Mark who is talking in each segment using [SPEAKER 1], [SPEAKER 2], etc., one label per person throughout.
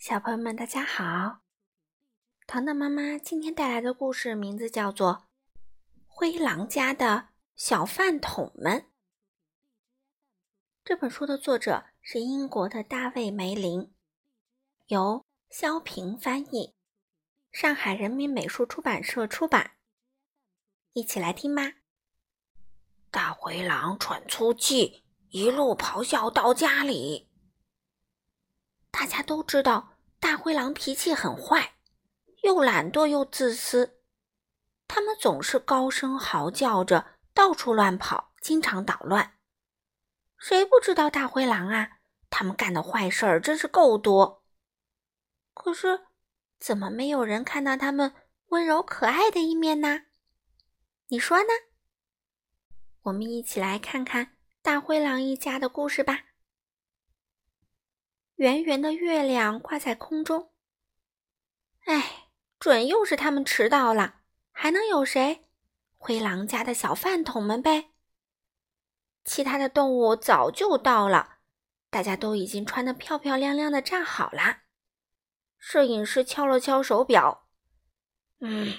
[SPEAKER 1] 小朋友们，大家好！糖糖妈妈今天带来的故事名字叫做《灰狼家的小饭桶们》。这本书的作者是英国的大卫·梅林，由肖平翻译，上海人民美术出版社出版。一起来听吧。
[SPEAKER 2] 大灰狼喘粗气，一路咆哮到家里。
[SPEAKER 1] 大家都知道，大灰狼脾气很坏，又懒惰又自私。他们总是高声嚎叫着，到处乱跑，经常捣乱。谁不知道大灰狼啊？他们干的坏事儿真是够多。可是，怎么没有人看到他们温柔可爱的一面呢？你说呢？我们一起来看看大灰狼一家的故事吧。圆圆的月亮挂在空中。哎，准又是他们迟到了，还能有谁？灰狼家的小饭桶们呗。其他的动物早就到了，大家都已经穿得漂漂亮亮的站好了。摄影师敲了敲手表，嗯，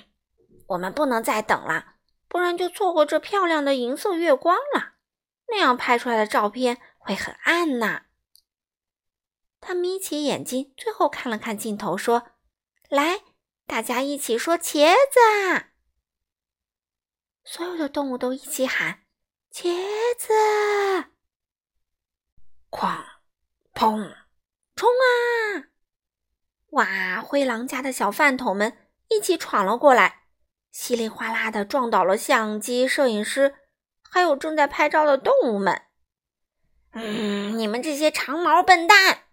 [SPEAKER 1] 我们不能再等了，不然就错过这漂亮的银色月光了。那样拍出来的照片会很暗呐。他眯起眼睛，最后看了看镜头，说：“来，大家一起说茄子。”所有的动物都一起喊：“茄子！”
[SPEAKER 2] 哐，砰，
[SPEAKER 1] 冲啊！哇！灰狼家的小饭桶们一起闯了过来，稀里哗啦的撞倒了相机、摄影师，还有正在拍照的动物们。嗯，你们这些长毛笨蛋！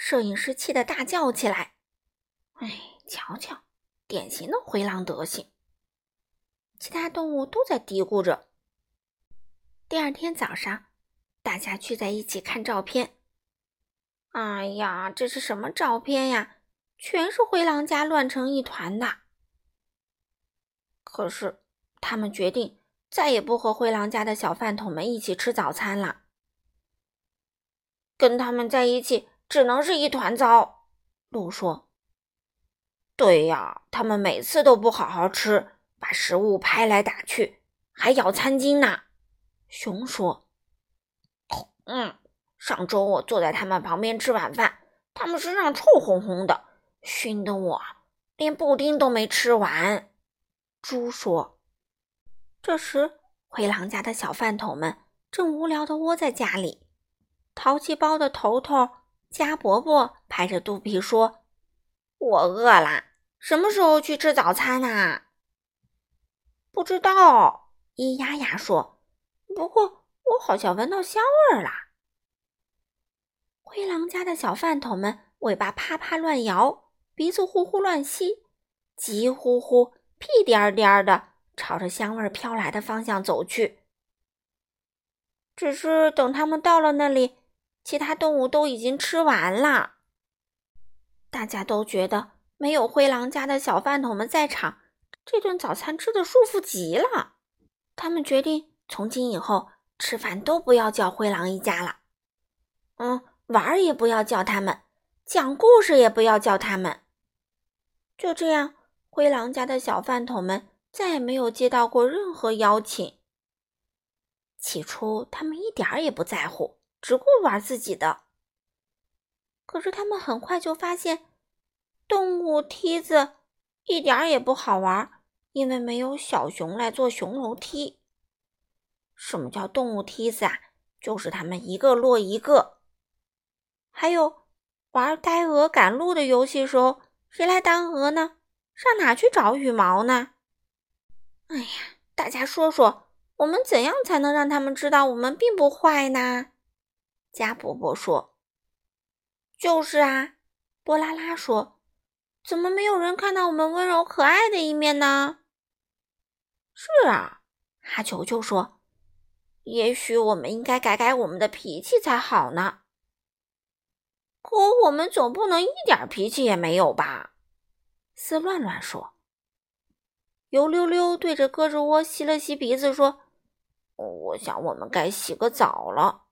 [SPEAKER 1] 摄影师气得大叫起来：“哎，瞧瞧，典型的灰狼德行！”其他动物都在嘀咕着。第二天早上，大家聚在一起看照片。哎呀，这是什么照片呀？全是灰狼家乱成一团的。可是，他们决定再也不和灰狼家的小饭桶们一起吃早餐了。跟他们在一起。只能是一团糟，鹿说：“对呀，他们每次都不好好吃，把食物拍来打去，还咬餐巾呢。”熊说：“嗯，上周我坐在他们旁边吃晚饭，他们身上臭烘烘的，熏得我连布丁都没吃完。”猪说：“这时，灰狼家的小饭桶们正无聊的窝在家里，淘气包的头头。”鸭伯伯拍着肚皮说：“我饿啦，什么时候去吃早餐呢？”不知道，咿呀呀说：“不过我好像闻到香味儿了。”灰狼家的小饭桶们尾巴啪啪乱摇，鼻子呼呼乱吸，急呼呼、屁颠颠的朝着香味飘来的方向走去。只是等他们到了那里。其他动物都已经吃完了，大家都觉得没有灰狼家的小饭桶们在场，这顿早餐吃的舒服极了。他们决定从今以后吃饭都不要叫灰狼一家了，嗯，玩儿也不要叫他们，讲故事也不要叫他们。就这样，灰狼家的小饭桶们再也没有接到过任何邀请。起初，他们一点儿也不在乎。只顾玩自己的，可是他们很快就发现，动物梯子一点也不好玩，因为没有小熊来做熊楼梯。什么叫动物梯子啊？就是他们一个落一个。还有玩呆鹅赶路的游戏时候，谁来当鹅呢？上哪去找羽毛呢？哎呀，大家说说，我们怎样才能让他们知道我们并不坏呢？加伯伯说：“就是啊。”波拉拉说：“怎么没有人看到我们温柔可爱的一面呢？”是啊，哈球球说：“也许我们应该改改我们的脾气才好呢。”可我们总不能一点脾气也没有吧？斯乱乱说。油溜溜对着胳肢窝吸了吸鼻子说：“我想我们该洗个澡了。”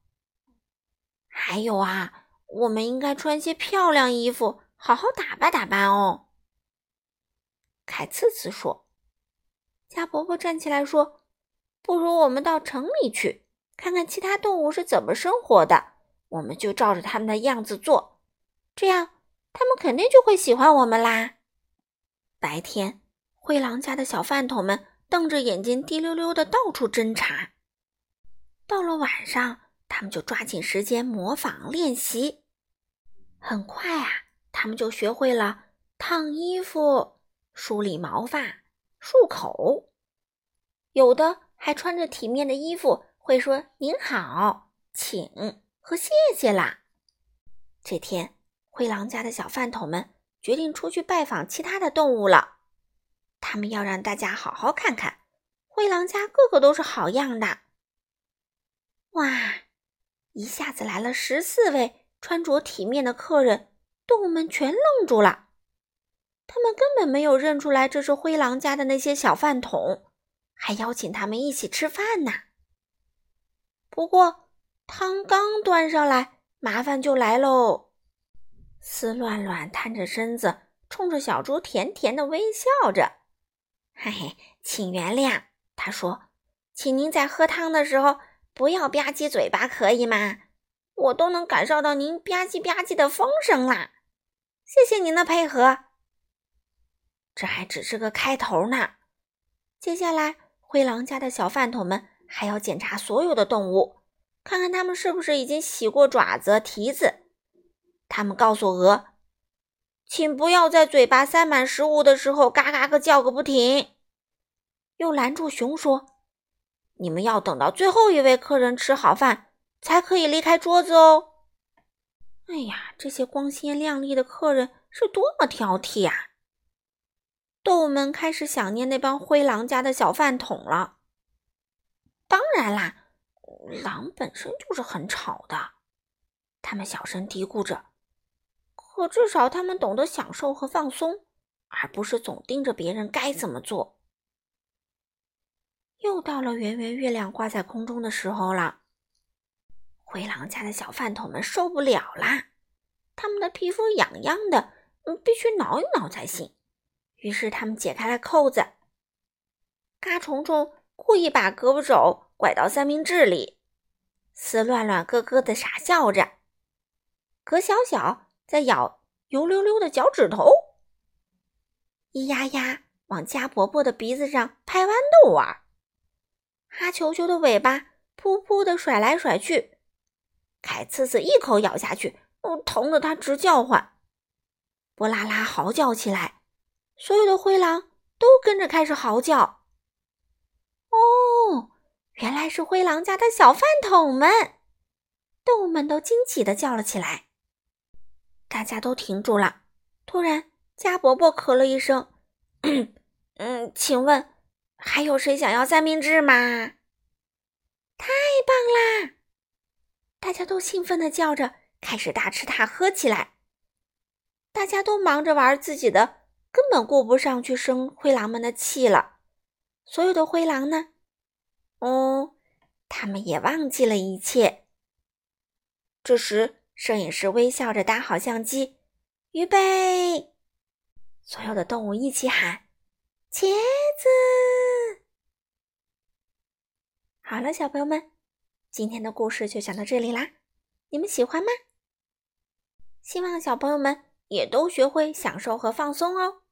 [SPEAKER 1] 还有啊，我们应该穿些漂亮衣服，好好打扮打扮哦。”
[SPEAKER 2] 凯次次说。加伯伯站起来说：“不如我们到城里去，看看其他动物是怎么生活的。我们就照着他们的样子做，这样他们肯定就会喜欢我们啦。”
[SPEAKER 1] 白天，灰狼家的小饭桶们瞪着眼睛，滴溜溜的到处侦查。到了晚上，他们就抓紧时间模仿练习。很快啊，他们就学会了烫衣服、梳理毛发、漱口，有的还穿着体面的衣服，会说“您好”“请”和“谢谢”啦。这天，灰狼家的小饭桶们。决定出去拜访其他的动物了。他们要让大家好好看看灰狼家，个个都是好样的。哇！一下子来了十四位穿着体面的客人，动物们全愣住了。他们根本没有认出来这是灰狼家的那些小饭桶，还邀请他们一起吃饭呢。不过汤刚端上来，麻烦就来喽。丝乱乱探着身子，冲着小猪甜甜的微笑着。嘿嘿，请原谅，他说：“请您在喝汤的时候不要吧唧嘴巴，可以吗？我都能感受到您吧唧吧唧的风声啦。谢谢您的配合。这还只是个开头呢。接下来，灰狼家的小饭桶们还要检查所有的动物，看看它们是不是已经洗过爪子、蹄子。”他们告诉鹅：“请不要在嘴巴塞满食物的时候嘎嘎个叫个不停。”又拦住熊说：“你们要等到最后一位客人吃好饭才可以离开桌子哦。”哎呀，这些光鲜亮丽的客人是多么挑剔啊！动物们开始想念那帮灰狼家的小饭桶了。当然啦，狼本身就是很吵的。他们小声嘀咕着。可至少他们懂得享受和放松，而不是总盯着别人该怎么做。又到了圆圆月亮挂在空中的时候了，灰狼家的小饭桶们受不了啦，他们的皮肤痒痒的，必须挠一挠才行。于是他们解开了扣子，嘎虫虫故意把胳膊肘拐到三明治里，丝乱乱咯咯的傻笑着，葛小小。在咬油溜溜的脚趾头，咿呀呀往家伯伯的鼻子上拍豌豆玩，哈球球的尾巴噗噗的甩来甩去，凯刺刺一口咬下去，哦，疼得他直叫唤，波拉拉嚎叫起来，所有的灰狼都跟着开始嚎叫。哦，原来是灰狼家的小饭桶们，动物们都惊奇的叫了起来。大家都停住了。突然，加伯伯咳了一声：“ 嗯，请问还有谁想要三明治吗？”太棒啦！大家都兴奋的叫着，开始大吃大喝起来。大家都忙着玩自己的，根本顾不上去生灰狼们的气了。所有的灰狼呢？哦，他们也忘记了一切。这时。摄影师微笑着搭好相机，预备！所有的动物一起喊：“茄子！”好了，小朋友们，今天的故事就讲到这里啦。你们喜欢吗？希望小朋友们也都学会享受和放松哦。